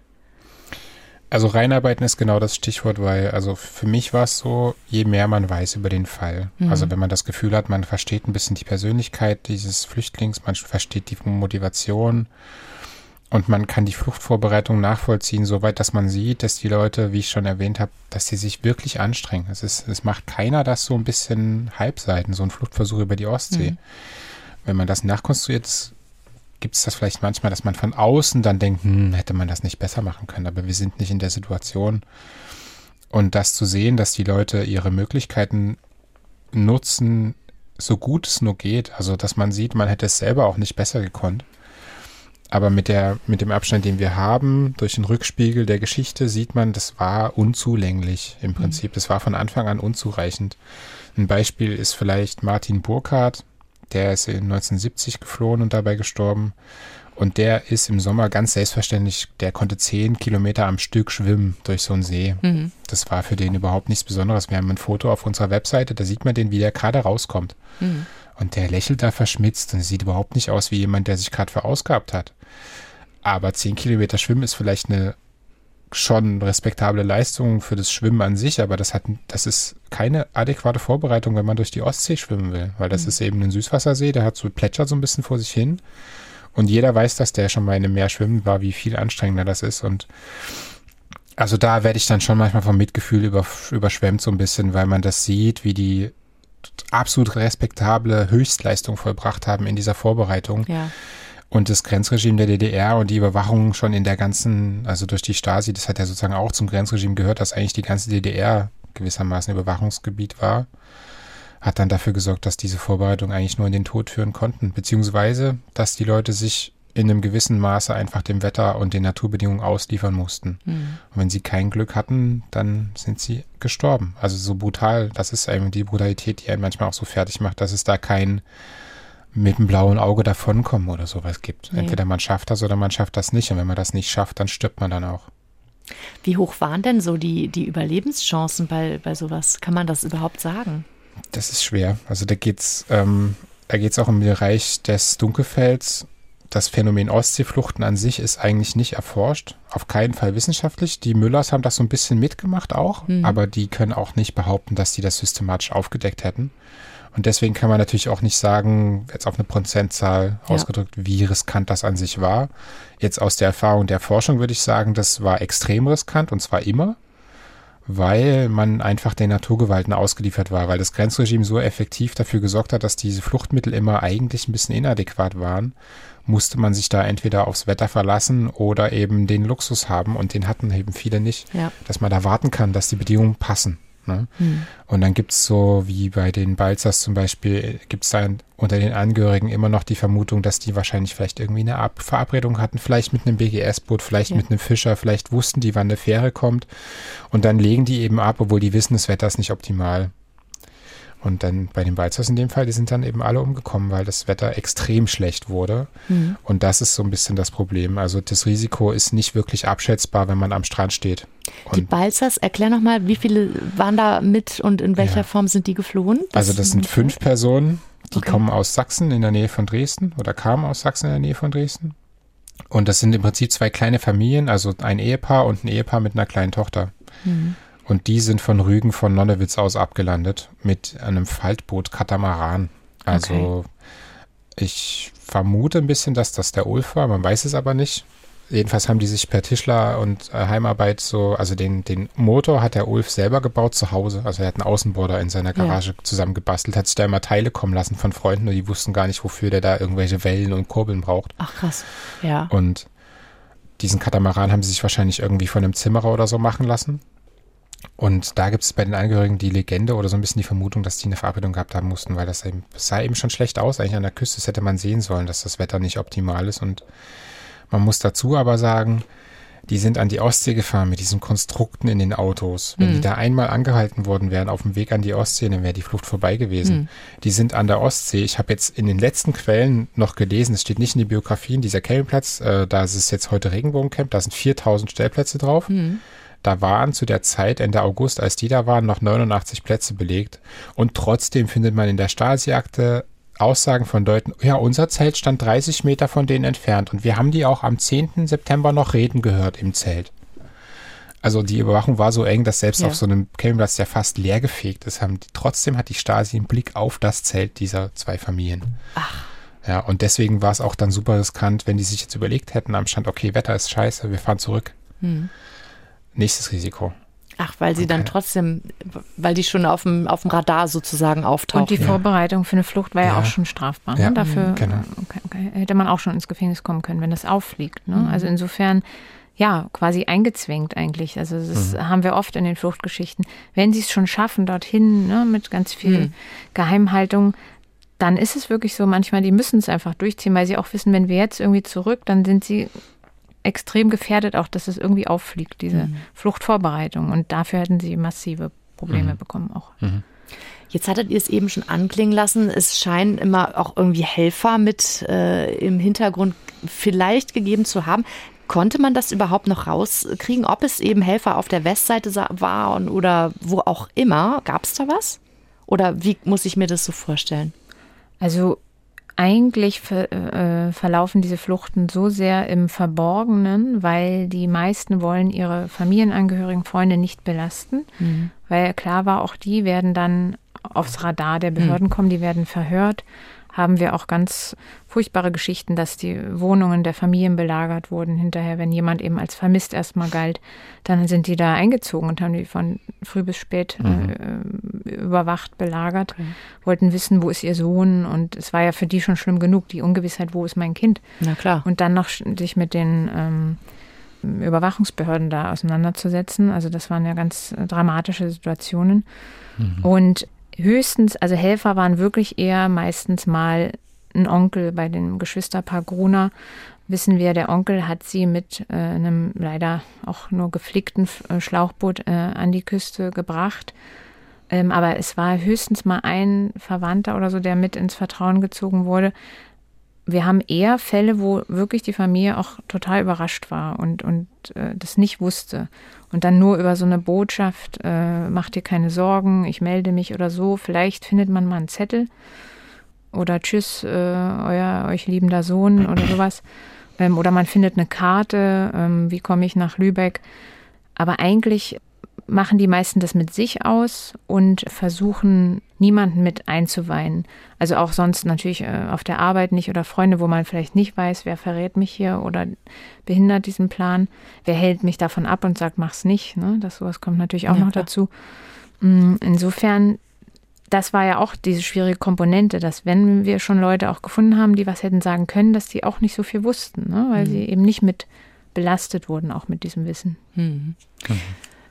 C: Also reinarbeiten ist genau das Stichwort, weil also für mich war es so, je mehr man weiß über den Fall. Also wenn man das Gefühl hat, man versteht ein bisschen die Persönlichkeit dieses Flüchtlings, man versteht die Motivation und man kann die Fluchtvorbereitung nachvollziehen, soweit, dass man sieht, dass die Leute, wie ich schon erwähnt habe, dass sie sich wirklich anstrengen. Es, ist, es macht keiner das so ein bisschen Halbseiten, so ein Fluchtversuch über die Ostsee. Wenn man das nachkonstruiert, gibt es das vielleicht manchmal, dass man von außen dann denkt, hm, hätte man das nicht besser machen können, aber wir sind nicht in der Situation. Und das zu sehen, dass die Leute ihre Möglichkeiten nutzen, so gut es nur geht, also dass man sieht, man hätte es selber auch nicht besser gekonnt. Aber mit, der, mit dem Abstand, den wir haben, durch den Rückspiegel der Geschichte, sieht man, das war unzulänglich im Prinzip. Das war von Anfang an unzureichend. Ein Beispiel ist vielleicht Martin Burkhardt, der ist in 1970 geflohen und dabei gestorben. Und der ist im Sommer ganz selbstverständlich, der konnte zehn Kilometer am Stück schwimmen durch so einen See. Das war für den überhaupt nichts Besonderes. Wir haben ein Foto auf unserer Webseite, da sieht man den, wie der gerade rauskommt. Und der lächelt da verschmitzt und sieht überhaupt nicht aus wie jemand, der sich gerade verausgabt hat. Aber zehn Kilometer schwimmen ist vielleicht eine schon respektable Leistung für das Schwimmen an sich, aber das hat, das ist keine adäquate Vorbereitung, wenn man durch die Ostsee schwimmen will, weil das mhm. ist eben ein Süßwassersee, der hat so plätschert so ein bisschen vor sich hin und jeder weiß, dass der schon mal in einem Meer schwimmen war, wie viel anstrengender das ist und also da werde ich dann schon manchmal vom Mitgefühl über, überschwemmt so ein bisschen, weil man das sieht, wie die absolut respektable Höchstleistung vollbracht haben in dieser Vorbereitung.
B: Ja.
C: Und das Grenzregime der DDR und die Überwachung schon in der ganzen, also durch die Stasi, das hat ja sozusagen auch zum Grenzregime gehört, dass eigentlich die ganze DDR gewissermaßen Überwachungsgebiet war, hat dann dafür gesorgt, dass diese Vorbereitungen eigentlich nur in den Tod führen konnten, beziehungsweise, dass die Leute sich in einem gewissen Maße einfach dem Wetter und den Naturbedingungen ausliefern mussten. Mhm. Und wenn sie kein Glück hatten, dann sind sie gestorben. Also so brutal, das ist eben die Brutalität, die einen manchmal auch so fertig macht, dass es da kein mit dem blauen Auge davonkommen oder sowas gibt. Nee. Entweder man schafft das oder man schafft das nicht. Und wenn man das nicht schafft, dann stirbt man dann auch.
B: Wie hoch waren denn so die, die Überlebenschancen bei, bei sowas? Kann man das überhaupt sagen?
C: Das ist schwer. Also da geht's, ähm, da geht's auch im Bereich des Dunkelfelds. Das Phänomen Ostseefluchten an sich ist eigentlich nicht erforscht. Auf keinen Fall wissenschaftlich. Die Müllers haben das so ein bisschen mitgemacht auch, mhm. aber die können auch nicht behaupten, dass die das systematisch aufgedeckt hätten. Und deswegen kann man natürlich auch nicht sagen, jetzt auf eine Prozentzahl ja. ausgedrückt, wie riskant das an sich war. Jetzt aus der Erfahrung der Forschung würde ich sagen, das war extrem riskant und zwar immer, weil man einfach den Naturgewalten ausgeliefert war, weil das Grenzregime so effektiv dafür gesorgt hat, dass diese Fluchtmittel immer eigentlich ein bisschen inadäquat waren, musste man sich da entweder aufs Wetter verlassen oder eben den Luxus haben und den hatten eben viele nicht, ja. dass man da warten kann, dass die Bedingungen passen. Ne? Mhm. Und dann gibt es so, wie bei den Balzers zum Beispiel, gibt es da unter den Angehörigen immer noch die Vermutung, dass die wahrscheinlich vielleicht irgendwie eine Ab Verabredung hatten, vielleicht mit einem BGS-Boot, vielleicht ja. mit einem Fischer, vielleicht wussten die, wann eine Fähre kommt. Und dann legen die eben ab, obwohl die wissen, das Wetter ist nicht optimal. Und dann bei den Balzers in dem Fall, die sind dann eben alle umgekommen, weil das Wetter extrem schlecht wurde. Mhm. Und das ist so ein bisschen das Problem. Also das Risiko ist nicht wirklich abschätzbar, wenn man am Strand steht.
B: Und die Balzers, erklär nochmal, wie viele waren da mit und in welcher ja. Form sind die geflohen?
C: Das also das sind fünf Personen, die okay. kommen aus Sachsen in der Nähe von Dresden oder kamen aus Sachsen in der Nähe von Dresden. Und das sind im Prinzip zwei kleine Familien, also ein Ehepaar und ein Ehepaar mit einer kleinen Tochter. Mhm. Und die sind von Rügen von Nonnewitz aus abgelandet mit einem Faltboot Katamaran. Also okay. ich vermute ein bisschen, dass das der Ulf war, man weiß es aber nicht. Jedenfalls haben die sich per Tischler und äh, Heimarbeit so, also den, den Motor hat der Ulf selber gebaut zu Hause. Also er hat einen Außenborder in seiner Garage ja. zusammengebastelt, hat sich da immer Teile kommen lassen von Freunden und die wussten gar nicht, wofür der da irgendwelche Wellen und Kurbeln braucht.
B: Ach krass, ja.
C: Und diesen Katamaran haben sie sich wahrscheinlich irgendwie von einem Zimmerer oder so machen lassen. Und da gibt es bei den Angehörigen die Legende oder so ein bisschen die Vermutung, dass die eine Verabredung gehabt haben mussten, weil das, eben, das sah eben schon schlecht aus. Eigentlich an der Küste das hätte man sehen sollen, dass das Wetter nicht optimal ist. Und man muss dazu aber sagen, die sind an die Ostsee gefahren mit diesen Konstrukten in den Autos. Wenn hm. die da einmal angehalten worden wären auf dem Weg an die Ostsee, dann wäre die Flucht vorbei gewesen. Hm. Die sind an der Ostsee. Ich habe jetzt in den letzten Quellen noch gelesen, es steht nicht in die Biografien, dieser Campingplatz, äh, da ist es jetzt heute Regenbogencamp, da sind 4000 Stellplätze drauf. Hm. Da waren zu der Zeit, Ende August, als die da waren, noch 89 Plätze belegt. Und trotzdem findet man in der Stasi-Akte Aussagen von Leuten, ja, unser Zelt stand 30 Meter von denen entfernt und wir haben die auch am 10. September noch reden gehört im Zelt. Also die Überwachung war so eng, dass selbst ja. auf so einem Campingplatz, der fast leer gefegt ist, haben die, trotzdem hat die Stasi einen Blick auf das Zelt dieser zwei Familien. Ach. Ja, und deswegen war es auch dann super riskant, wenn die sich jetzt überlegt hätten am Stand, okay, Wetter ist scheiße, wir fahren zurück. Hm nächstes Risiko.
B: Ach, weil sie okay. dann trotzdem, weil die schon auf dem, auf dem Radar sozusagen auftauchen.
D: Und die ja. Vorbereitung für eine Flucht war ja, ja auch schon strafbar. Ne? Ja. Dafür genau. okay, okay. hätte man auch schon ins Gefängnis kommen können, wenn das auffliegt. Ne? Mhm. Also insofern, ja, quasi eingezwängt eigentlich. Also das mhm. haben wir oft in den Fluchtgeschichten. Wenn sie es schon schaffen, dorthin, ne, mit ganz viel mhm. Geheimhaltung, dann ist es wirklich so, manchmal, die müssen es einfach durchziehen, weil sie auch wissen, wenn wir jetzt irgendwie zurück, dann sind sie extrem gefährdet, auch dass es irgendwie auffliegt, diese mhm. Fluchtvorbereitung. Und dafür hätten sie massive Probleme mhm. bekommen auch. Mhm.
B: Jetzt hattet ihr es eben schon anklingen lassen. Es scheinen immer auch irgendwie Helfer mit äh, im Hintergrund vielleicht gegeben zu haben. Konnte man das überhaupt noch rauskriegen, ob es eben Helfer auf der Westseite war oder wo auch immer? Gab es da was? Oder wie muss ich mir das so vorstellen?
D: Also eigentlich ver, äh, verlaufen diese Fluchten so sehr im Verborgenen, weil die meisten wollen ihre Familienangehörigen, Freunde nicht belasten, mhm. weil klar war, auch die werden dann aufs Radar der Behörden mhm. kommen, die werden verhört haben wir auch ganz furchtbare Geschichten, dass die Wohnungen der Familien belagert wurden. Hinterher, wenn jemand eben als vermisst erstmal galt, dann sind die da eingezogen und haben die von früh bis spät mhm. äh, überwacht, belagert, okay. wollten wissen, wo ist ihr Sohn. Und es war ja für die schon schlimm genug, die Ungewissheit, wo ist mein Kind.
B: Na klar.
D: Und dann noch sich mit den ähm, Überwachungsbehörden da auseinanderzusetzen. Also das waren ja ganz dramatische Situationen. Mhm. Und höchstens, also Helfer waren wirklich eher meistens mal ein Onkel bei dem Geschwisterpaar Gruner. Wissen wir, der Onkel hat sie mit äh, einem leider auch nur geflickten äh, Schlauchboot äh, an die Küste gebracht. Ähm, aber es war höchstens mal ein Verwandter oder so, der mit ins Vertrauen gezogen wurde wir haben eher Fälle, wo wirklich die Familie auch total überrascht war und, und äh, das nicht wusste. Und dann nur über so eine Botschaft, äh, mach dir keine Sorgen, ich melde mich oder so, vielleicht findet man mal einen Zettel oder tschüss, äh, euer euch liebender Sohn oder sowas. Ähm, oder man findet eine Karte, ähm, wie komme ich nach Lübeck. Aber eigentlich machen die meisten das mit sich aus und versuchen niemanden mit einzuweihen. Also auch sonst natürlich äh, auf der Arbeit nicht oder Freunde, wo man vielleicht nicht weiß, wer verrät mich hier oder behindert diesen Plan, wer hält mich davon ab und sagt, mach's nicht. Ne? Das sowas kommt natürlich auch ja, noch klar. dazu. Mm, insofern, das war ja auch diese schwierige Komponente, dass wenn wir schon Leute auch gefunden haben, die was hätten sagen können, dass die auch nicht so viel wussten, ne? weil mhm. sie eben nicht mit belastet wurden, auch mit diesem Wissen. Mhm.
B: Mhm.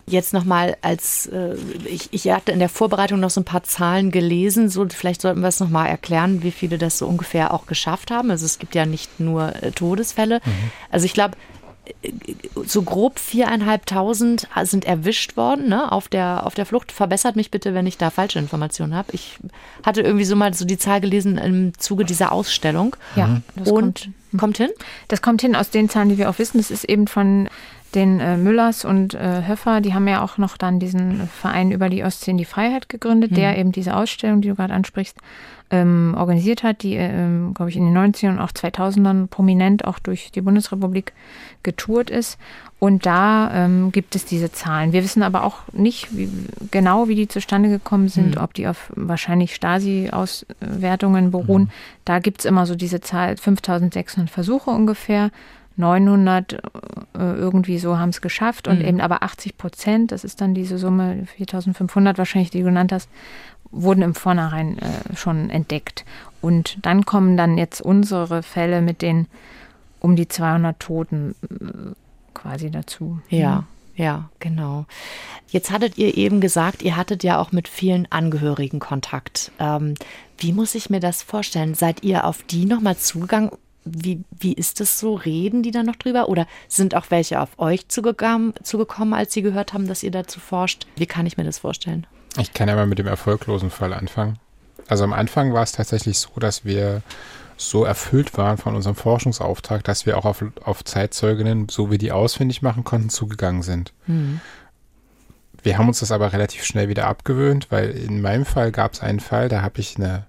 B: Jetzt nochmal als, äh, ich, ich hatte in der Vorbereitung noch so ein paar Zahlen gelesen, so vielleicht sollten wir es nochmal erklären, wie viele das so ungefähr auch geschafft haben. Also es gibt ja nicht nur äh, Todesfälle. Mhm. Also ich glaube, äh, so grob viereinhalbtausend sind erwischt worden ne, auf, der, auf der Flucht. Verbessert mich bitte, wenn ich da falsche Informationen habe. Ich hatte irgendwie so mal so die Zahl gelesen im Zuge dieser Ausstellung.
D: Ja, das
B: und kommt, kommt hin?
D: Das kommt hin aus den Zahlen, die wir auch wissen. Das ist eben von den äh, Müllers und äh, Höffer, die haben ja auch noch dann diesen Verein über die Ostsee in die Freiheit gegründet, mhm. der eben diese Ausstellung, die du gerade ansprichst, ähm, organisiert hat, die, äh, glaube ich, in den 90ern und auch 2000ern prominent auch durch die Bundesrepublik getourt ist. Und da ähm, gibt es diese Zahlen. Wir wissen aber auch nicht wie, genau, wie die zustande gekommen sind, mhm. ob die auf wahrscheinlich Stasi-Auswertungen beruhen. Mhm. Da gibt es immer so diese Zahl, 5600 Versuche ungefähr. 900 äh, irgendwie so haben es geschafft und mhm. eben aber 80 Prozent, das ist dann diese Summe 4500 wahrscheinlich, die du genannt hast, wurden im Vornherein äh, schon entdeckt. Und dann kommen dann jetzt unsere Fälle mit den um die 200 Toten äh, quasi dazu.
B: Ja. Ja, genau. Jetzt hattet ihr eben gesagt, ihr hattet ja auch mit vielen Angehörigen Kontakt. Ähm, wie muss ich mir das vorstellen? Seid ihr auf die nochmal zugegangen wie, wie ist das so? Reden die da noch drüber? Oder sind auch welche auf euch zugekommen, zugekommen, als sie gehört haben, dass ihr dazu forscht? Wie kann ich mir das vorstellen?
C: Ich kann ja mal mit dem erfolglosen Fall anfangen. Also am Anfang war es tatsächlich so, dass wir so erfüllt waren von unserem Forschungsauftrag, dass wir auch auf, auf Zeitzeuginnen, so wie die ausfindig machen konnten, zugegangen sind. Mhm. Wir haben uns das aber relativ schnell wieder abgewöhnt, weil in meinem Fall gab es einen Fall, da habe ich eine,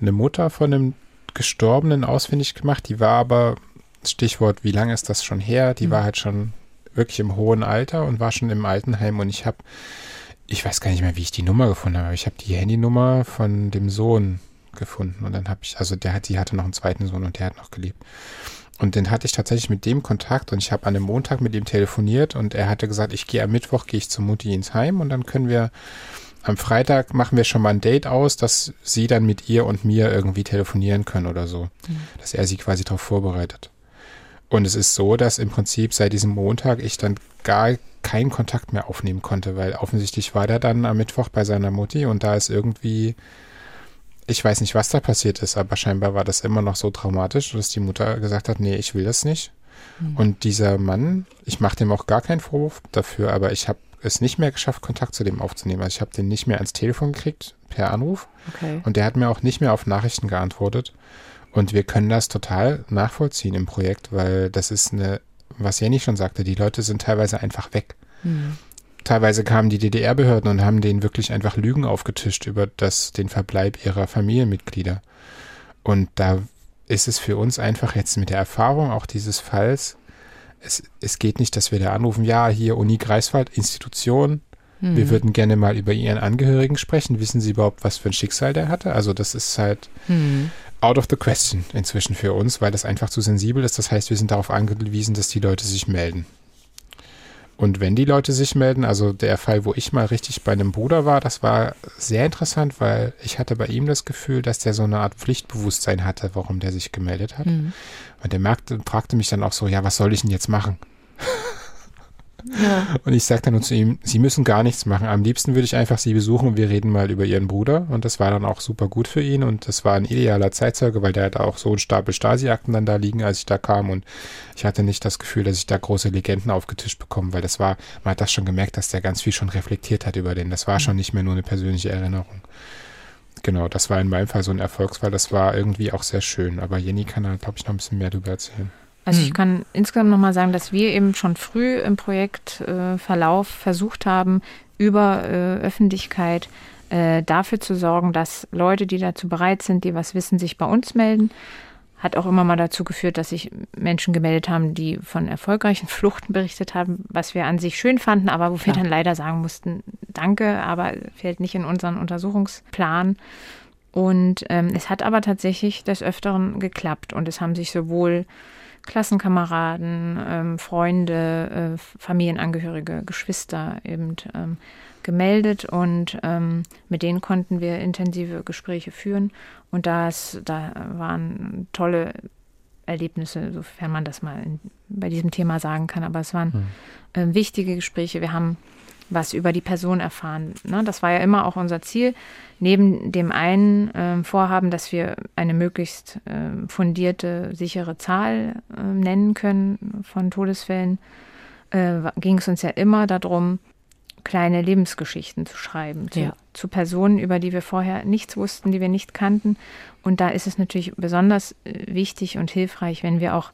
C: eine Mutter von einem Gestorbenen ausfindig gemacht. Die war aber, Stichwort, wie lange ist das schon her? Die mhm. war halt schon wirklich im hohen Alter und war schon im Altenheim und ich habe, ich weiß gar nicht mehr, wie ich die Nummer gefunden habe, aber ich habe die Handynummer von dem Sohn gefunden und dann habe ich, also der hat, die hatte noch einen zweiten Sohn und der hat noch gelebt. Und den hatte ich tatsächlich mit dem Kontakt und ich habe an einem Montag mit ihm telefoniert und er hatte gesagt, ich gehe am Mittwoch, gehe ich zur Mutti ins Heim und dann können wir am Freitag machen wir schon mal ein Date aus, dass sie dann mit ihr und mir irgendwie telefonieren können oder so. Mhm. Dass er sie quasi darauf vorbereitet. Und es ist so, dass im Prinzip seit diesem Montag ich dann gar keinen Kontakt mehr aufnehmen konnte, weil offensichtlich war der dann am Mittwoch bei seiner Mutti und da ist irgendwie, ich weiß nicht, was da passiert ist, aber scheinbar war das immer noch so traumatisch, dass die Mutter gesagt hat, nee, ich will das nicht. Mhm. Und dieser Mann, ich mache dem auch gar keinen Vorwurf dafür, aber ich habe es nicht mehr geschafft, Kontakt zu dem aufzunehmen. Also ich habe den nicht mehr ans Telefon gekriegt, per Anruf. Okay. Und der hat mir auch nicht mehr auf Nachrichten geantwortet. Und wir können das total nachvollziehen im Projekt, weil das ist eine, was Jenny schon sagte, die Leute sind teilweise einfach weg. Mhm. Teilweise kamen die DDR-Behörden und haben denen wirklich einfach Lügen aufgetischt über das, den Verbleib ihrer Familienmitglieder. Und da ist es für uns einfach jetzt mit der Erfahrung auch dieses Falls, es, es geht nicht, dass wir da anrufen, ja, hier Uni Greifswald, Institution, hm. wir würden gerne mal über Ihren Angehörigen sprechen. Wissen Sie überhaupt, was für ein Schicksal der hatte? Also das ist halt hm. out of the question inzwischen für uns, weil das einfach zu sensibel ist. Das heißt, wir sind darauf angewiesen, dass die Leute sich melden. Und wenn die Leute sich melden, also der Fall, wo ich mal richtig bei einem Bruder war, das war sehr interessant, weil ich hatte bei ihm das Gefühl, dass der so eine Art Pflichtbewusstsein hatte, warum der sich gemeldet hat. Mhm. Und der merkte, fragte mich dann auch so, ja, was soll ich denn jetzt machen? Ja. Und ich sagte dann nur zu ihm, Sie müssen gar nichts machen. Am liebsten würde ich einfach Sie besuchen und wir reden mal über Ihren Bruder. Und das war dann auch super gut für ihn und das war ein idealer Zeitzeuge, weil der hat auch so einen Stapel Stasi-Akten dann da liegen, als ich da kam. Und ich hatte nicht das Gefühl, dass ich da große Legenden aufgetischt bekomme, weil das war, man hat das schon gemerkt, dass der ganz viel schon reflektiert hat über den. Das war schon nicht mehr nur eine persönliche Erinnerung. Genau, das war in meinem Fall so ein Erfolgsfall. Das war irgendwie auch sehr schön. Aber Jenny kann da, glaube ich, noch ein bisschen mehr darüber erzählen.
D: Also ich hm. kann insgesamt nochmal sagen, dass wir eben schon früh im Projektverlauf äh, versucht haben, über äh, Öffentlichkeit äh, dafür zu sorgen, dass Leute, die dazu bereit sind, die was wissen, sich bei uns melden. Hat auch immer mal dazu geführt, dass sich Menschen gemeldet haben, die von erfolgreichen Fluchten berichtet haben, was wir an sich schön fanden, aber wo wir ja. dann leider sagen mussten, danke, aber fällt nicht in unseren Untersuchungsplan. Und ähm, es hat aber tatsächlich des Öfteren geklappt und es haben sich sowohl Klassenkameraden, ähm, Freunde, äh, Familienangehörige, Geschwister eben ähm, gemeldet und ähm, mit denen konnten wir intensive Gespräche führen und das, da waren tolle Erlebnisse, sofern man das mal in, bei diesem Thema sagen kann, aber es waren äh, wichtige Gespräche. Wir haben was über die Person erfahren. Ne? Das war ja immer auch unser Ziel. Neben dem einen äh, Vorhaben, dass wir eine möglichst äh, fundierte, sichere Zahl äh, nennen können von Todesfällen, äh, ging es uns ja immer darum, kleine Lebensgeschichten zu schreiben zu, ja. zu, Personen, über die wir vorher nichts wussten, die wir nicht kannten. Und da ist es natürlich besonders äh, wichtig und hilfreich, wenn wir auch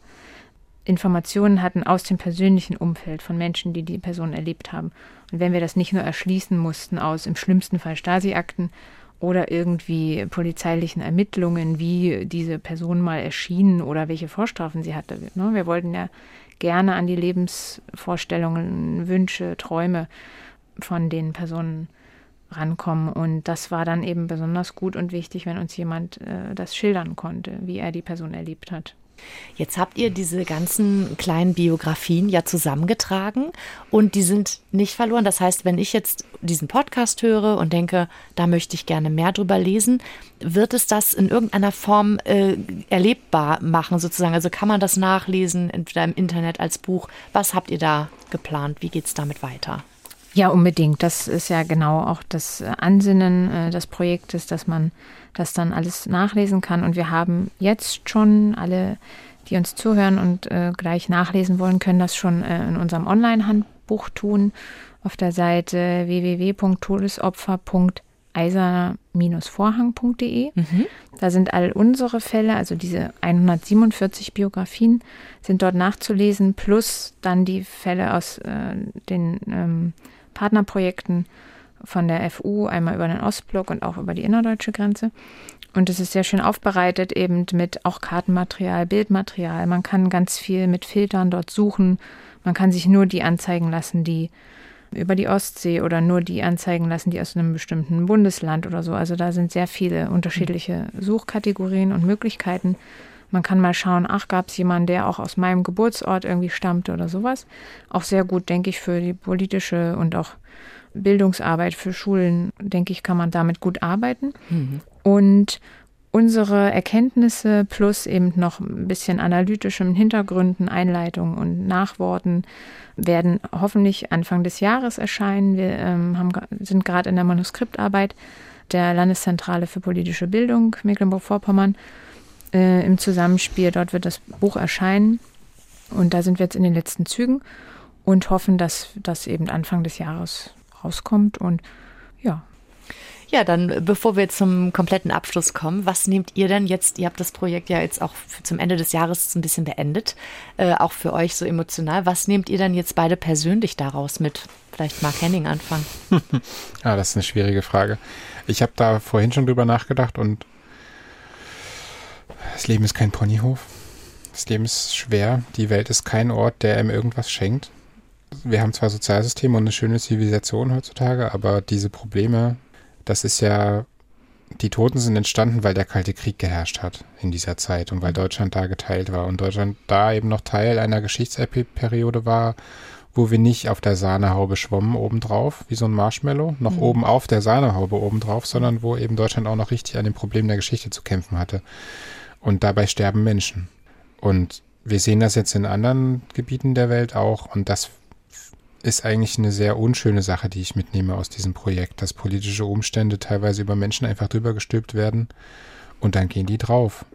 D: Informationen hatten aus dem persönlichen Umfeld von Menschen, die die Person erlebt haben. Und wenn wir das nicht nur erschließen mussten aus im schlimmsten Fall Stasi-Akten oder irgendwie polizeilichen Ermittlungen, wie diese Person mal erschien oder welche Vorstrafen sie hatte. Ne? Wir wollten ja gerne an die Lebensvorstellungen, Wünsche, Träume von den Personen rankommen. Und das war dann eben besonders gut und wichtig, wenn uns jemand äh, das schildern konnte, wie er die Person erlebt hat.
B: Jetzt habt ihr diese ganzen kleinen Biografien ja zusammengetragen und die sind nicht verloren. Das heißt, wenn ich jetzt diesen Podcast höre und denke, da möchte ich gerne mehr drüber lesen, wird es das in irgendeiner Form äh, erlebbar machen sozusagen? Also kann man das nachlesen, entweder im Internet als Buch? Was habt ihr da geplant? Wie geht es damit weiter?
D: Ja, unbedingt. Das ist ja genau auch das Ansinnen äh, des Projektes, dass man das dann alles nachlesen kann. Und wir haben jetzt schon alle, die uns zuhören und äh, gleich nachlesen wollen, können das schon äh, in unserem Online-Handbuch tun auf der Seite www.todesopfer.eiserner-vorhang.de. Mhm. Da sind all unsere Fälle, also diese 147 Biografien, sind dort nachzulesen, plus dann die Fälle aus äh, den ähm, Partnerprojekten von der FU, einmal über den Ostblock und auch über die innerdeutsche Grenze. Und es ist sehr schön aufbereitet, eben mit auch Kartenmaterial, Bildmaterial. Man kann ganz viel mit Filtern dort suchen. Man kann sich nur die anzeigen lassen, die über die Ostsee oder nur die anzeigen lassen, die aus einem bestimmten Bundesland oder so. Also da sind sehr viele unterschiedliche Suchkategorien und Möglichkeiten. Man kann mal schauen, ach, gab es jemanden, der auch aus meinem Geburtsort irgendwie stammte oder sowas. Auch sehr gut, denke ich, für die politische und auch Bildungsarbeit für Schulen, denke ich, kann man damit gut arbeiten. Mhm. Und unsere Erkenntnisse plus eben noch ein bisschen analytischem Hintergründen, Einleitungen und Nachworten werden hoffentlich Anfang des Jahres erscheinen. Wir ähm, haben, sind gerade in der Manuskriptarbeit der Landeszentrale für politische Bildung Mecklenburg-Vorpommern äh, im Zusammenspiel. Dort wird das Buch erscheinen und da sind wir jetzt in den letzten Zügen und hoffen, dass das eben Anfang des Jahres rauskommt. Und ja.
B: Ja, dann bevor wir zum kompletten Abschluss kommen, was nehmt ihr denn jetzt? Ihr habt das Projekt ja jetzt auch zum Ende des Jahres ein bisschen beendet, äh, auch für euch so emotional. Was nehmt ihr denn jetzt beide persönlich daraus mit? Vielleicht Mark Henning anfangen.
C: ah, das ist eine schwierige Frage. Ich habe da vorhin schon drüber nachgedacht und Das Leben ist kein Ponyhof. Das Leben ist schwer. Die Welt ist kein Ort, der einem irgendwas schenkt. Wir haben zwar Sozialsysteme und eine schöne Zivilisation heutzutage, aber diese Probleme, das ist ja, die Toten sind entstanden, weil der Kalte Krieg geherrscht hat in dieser Zeit und weil Deutschland da geteilt war und Deutschland da eben noch Teil einer Geschichtsperiode war, wo wir nicht auf der Sahnehaube schwommen obendrauf, wie so ein Marshmallow, noch mhm. oben auf der Sahnehaube obendrauf, sondern wo eben Deutschland auch noch richtig an dem Problem der Geschichte zu kämpfen hatte. Und dabei sterben Menschen. Und wir sehen das jetzt in anderen Gebieten der Welt auch und das ist eigentlich eine sehr unschöne Sache, die ich mitnehme aus diesem Projekt, dass politische Umstände teilweise über Menschen einfach drüber gestülpt werden und dann gehen die drauf.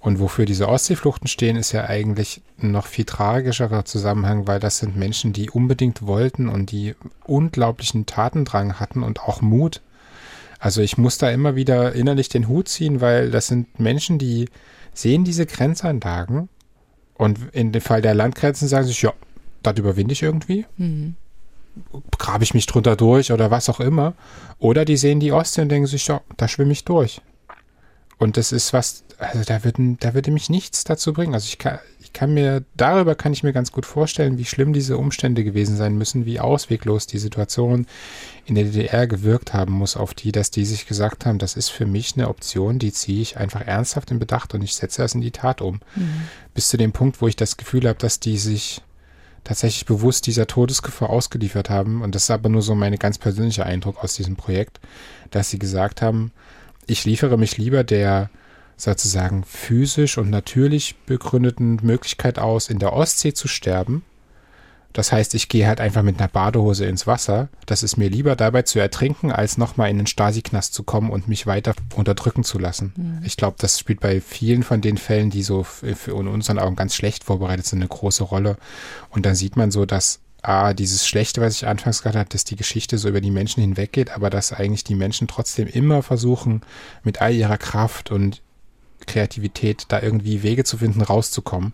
C: Und wofür diese Ostseefluchten stehen, ist ja eigentlich ein noch viel tragischerer Zusammenhang, weil das sind Menschen, die unbedingt wollten und die unglaublichen Tatendrang hatten und auch Mut. Also ich muss da immer wieder innerlich den Hut ziehen, weil das sind Menschen, die sehen diese Grenzanlagen und in dem Fall der Landgrenzen sagen sich, ja, das überwinde ich irgendwie. Mhm. Grabe ich mich drunter durch oder was auch immer. Oder die sehen die Ostsee und denken sich, ja, da schwimme ich durch. Und das ist was, also da würde, da würde mich nichts dazu bringen. Also ich kann, ich kann mir, darüber kann ich mir ganz gut vorstellen, wie schlimm diese Umstände gewesen sein müssen, wie ausweglos die Situation in der DDR gewirkt haben muss auf die, dass die sich gesagt haben, das ist für mich eine Option, die ziehe ich einfach ernsthaft in Bedacht und ich setze das in die Tat um. Mhm. Bis zu dem Punkt, wo ich das Gefühl habe, dass die sich tatsächlich bewusst dieser Todesgefahr ausgeliefert haben. Und das ist aber nur so meine ganz persönliche Eindruck aus diesem Projekt, dass sie gesagt haben, ich liefere mich lieber der sozusagen physisch und natürlich begründeten Möglichkeit aus, in der Ostsee zu sterben. Das heißt, ich gehe halt einfach mit einer Badehose ins Wasser. Das ist mir lieber dabei zu ertrinken, als nochmal in den Stasi-Knast zu kommen und mich weiter unterdrücken zu lassen. Mhm. Ich glaube, das spielt bei vielen von den Fällen, die so für unseren Augen ganz schlecht vorbereitet sind, eine große Rolle. Und dann sieht man so, dass ah, dieses Schlechte, was ich anfangs gerade hatte, dass die Geschichte so über die Menschen hinweggeht, aber dass eigentlich die Menschen trotzdem immer versuchen, mit all ihrer Kraft und Kreativität da irgendwie Wege zu finden, rauszukommen.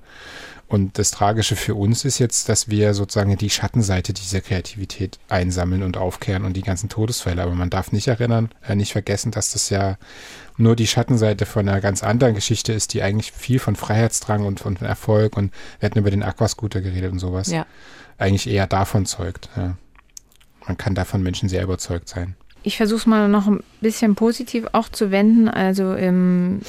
C: Und das Tragische für uns ist jetzt, dass wir sozusagen die Schattenseite dieser Kreativität einsammeln und aufkehren und die ganzen Todesfälle. Aber man darf nicht erinnern, äh, nicht vergessen, dass das ja nur die Schattenseite von einer ganz anderen Geschichte ist, die eigentlich viel von Freiheitsdrang und von Erfolg und wir hatten über den Aquascooter geredet und sowas. Ja eigentlich eher davon zeugt. Ja. Man kann davon Menschen sehr überzeugt sein.
D: Ich versuche es mal noch ein bisschen positiv auch zu wenden. Also ähm,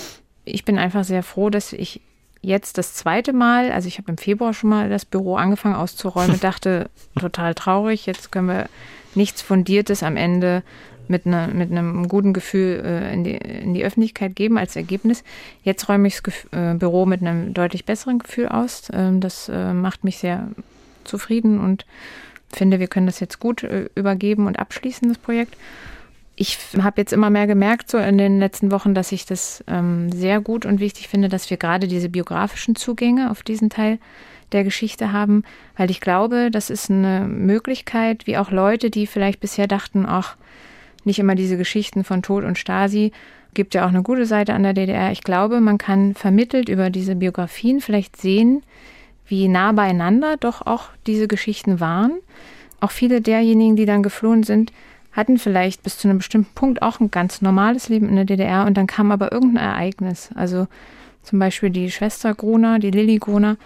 D: ich bin einfach sehr froh, dass ich jetzt das zweite Mal, also ich habe im Februar schon mal das Büro angefangen auszuräumen, dachte total traurig, jetzt können wir nichts Fundiertes am Ende mit, ne, mit einem guten Gefühl äh, in, die, in die Öffentlichkeit geben als Ergebnis. Jetzt räume ich das äh, Büro mit einem deutlich besseren Gefühl aus. Ähm, das äh, macht mich sehr zufrieden und finde, wir können das jetzt gut äh, übergeben und abschließen, das Projekt. Ich habe jetzt immer mehr gemerkt, so in den letzten Wochen, dass ich das ähm, sehr gut und wichtig finde, dass wir gerade diese biografischen Zugänge auf diesen Teil der Geschichte haben, weil ich glaube, das ist eine Möglichkeit, wie auch Leute, die vielleicht bisher dachten, ach, nicht immer diese Geschichten von Tod und Stasi, gibt ja auch eine gute Seite an der DDR. Ich glaube, man kann vermittelt über diese Biografien vielleicht sehen, wie nah beieinander doch auch diese Geschichten waren. Auch viele derjenigen, die dann geflohen sind, hatten vielleicht bis zu einem bestimmten Punkt auch ein ganz normales Leben in der DDR und dann kam aber irgendein Ereignis. Also zum Beispiel die Schwester Gruner, die Lilly Gruner,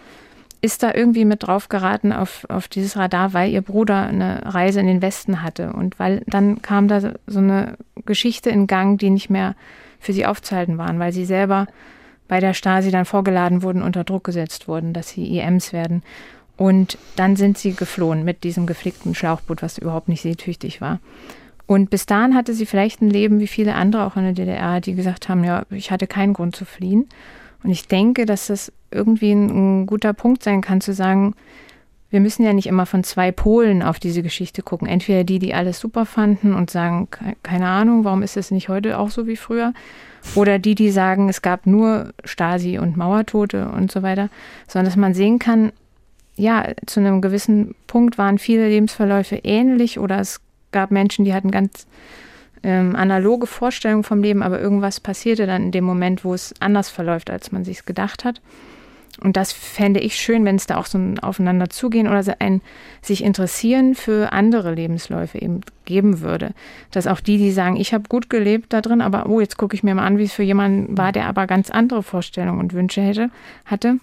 D: ist da irgendwie mit drauf geraten auf, auf dieses Radar, weil ihr Bruder eine Reise in den Westen hatte. Und weil dann kam da so eine Geschichte in Gang, die nicht mehr für sie aufzuhalten waren, weil sie selber bei der Stasi dann vorgeladen wurden, unter Druck gesetzt wurden, dass sie IMs werden. Und dann sind sie geflohen mit diesem geflickten Schlauchboot, was überhaupt nicht seetüchtig war. Und bis dahin hatte sie vielleicht ein Leben wie viele andere auch in der DDR, die gesagt haben, ja, ich hatte keinen Grund zu fliehen. Und ich denke, dass das irgendwie ein, ein guter Punkt sein kann, zu sagen, wir müssen ja nicht immer von zwei Polen auf diese Geschichte gucken. Entweder die, die alles super fanden und sagen, keine Ahnung, warum ist es nicht heute auch so wie früher? Oder die, die sagen, es gab nur Stasi und Mauertote und so weiter, sondern dass man sehen kann, ja, zu einem gewissen Punkt waren viele Lebensverläufe ähnlich oder es gab Menschen, die hatten ganz ähm, analoge Vorstellungen vom Leben, aber irgendwas passierte dann in dem Moment, wo es anders verläuft, als man sich gedacht hat. Und das fände ich schön, wenn es da auch so ein Aufeinander zugehen oder ein sich interessieren für andere Lebensläufe eben geben würde. Dass auch die, die sagen, ich habe gut gelebt da drin, aber oh, jetzt gucke ich mir mal an, wie es für jemanden war, der aber ganz andere Vorstellungen und Wünsche hätte, hatte.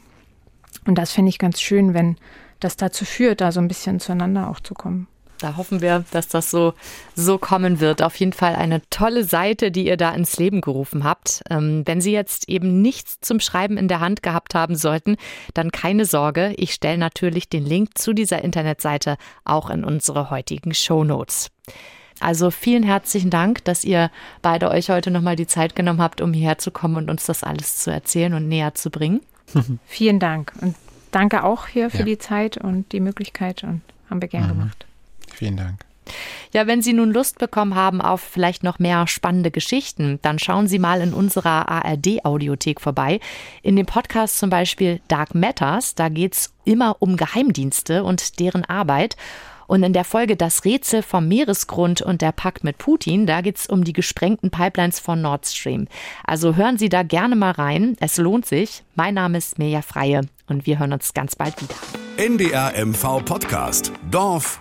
D: Und das fände ich ganz schön, wenn das dazu führt, da so ein bisschen zueinander auch zu kommen.
B: Da hoffen wir, dass das so, so kommen wird. Auf jeden Fall eine tolle Seite, die ihr da ins Leben gerufen habt. Ähm, wenn Sie jetzt eben nichts zum Schreiben in der Hand gehabt haben sollten, dann keine Sorge. Ich stelle natürlich den Link zu dieser Internetseite auch in unsere heutigen Show Notes. Also vielen herzlichen Dank, dass ihr beide euch heute nochmal die Zeit genommen habt, um hierher zu kommen und uns das alles zu erzählen und näher zu bringen.
D: Vielen Dank und danke auch hier für ja. die Zeit und die Möglichkeit und haben wir gern mhm. gemacht.
C: Vielen Dank.
B: Ja, wenn Sie nun Lust bekommen haben auf vielleicht noch mehr spannende Geschichten, dann schauen Sie mal in unserer ARD-Audiothek vorbei. In dem Podcast zum Beispiel Dark Matters, da geht es immer um Geheimdienste und deren Arbeit. Und in der Folge Das Rätsel vom Meeresgrund und der Pakt mit Putin, da geht es um die gesprengten Pipelines von Nord Stream. Also hören Sie da gerne mal rein. Es lohnt sich. Mein Name ist Mirja Freie und wir hören uns ganz bald wieder.
A: NDR MV Podcast. Dorf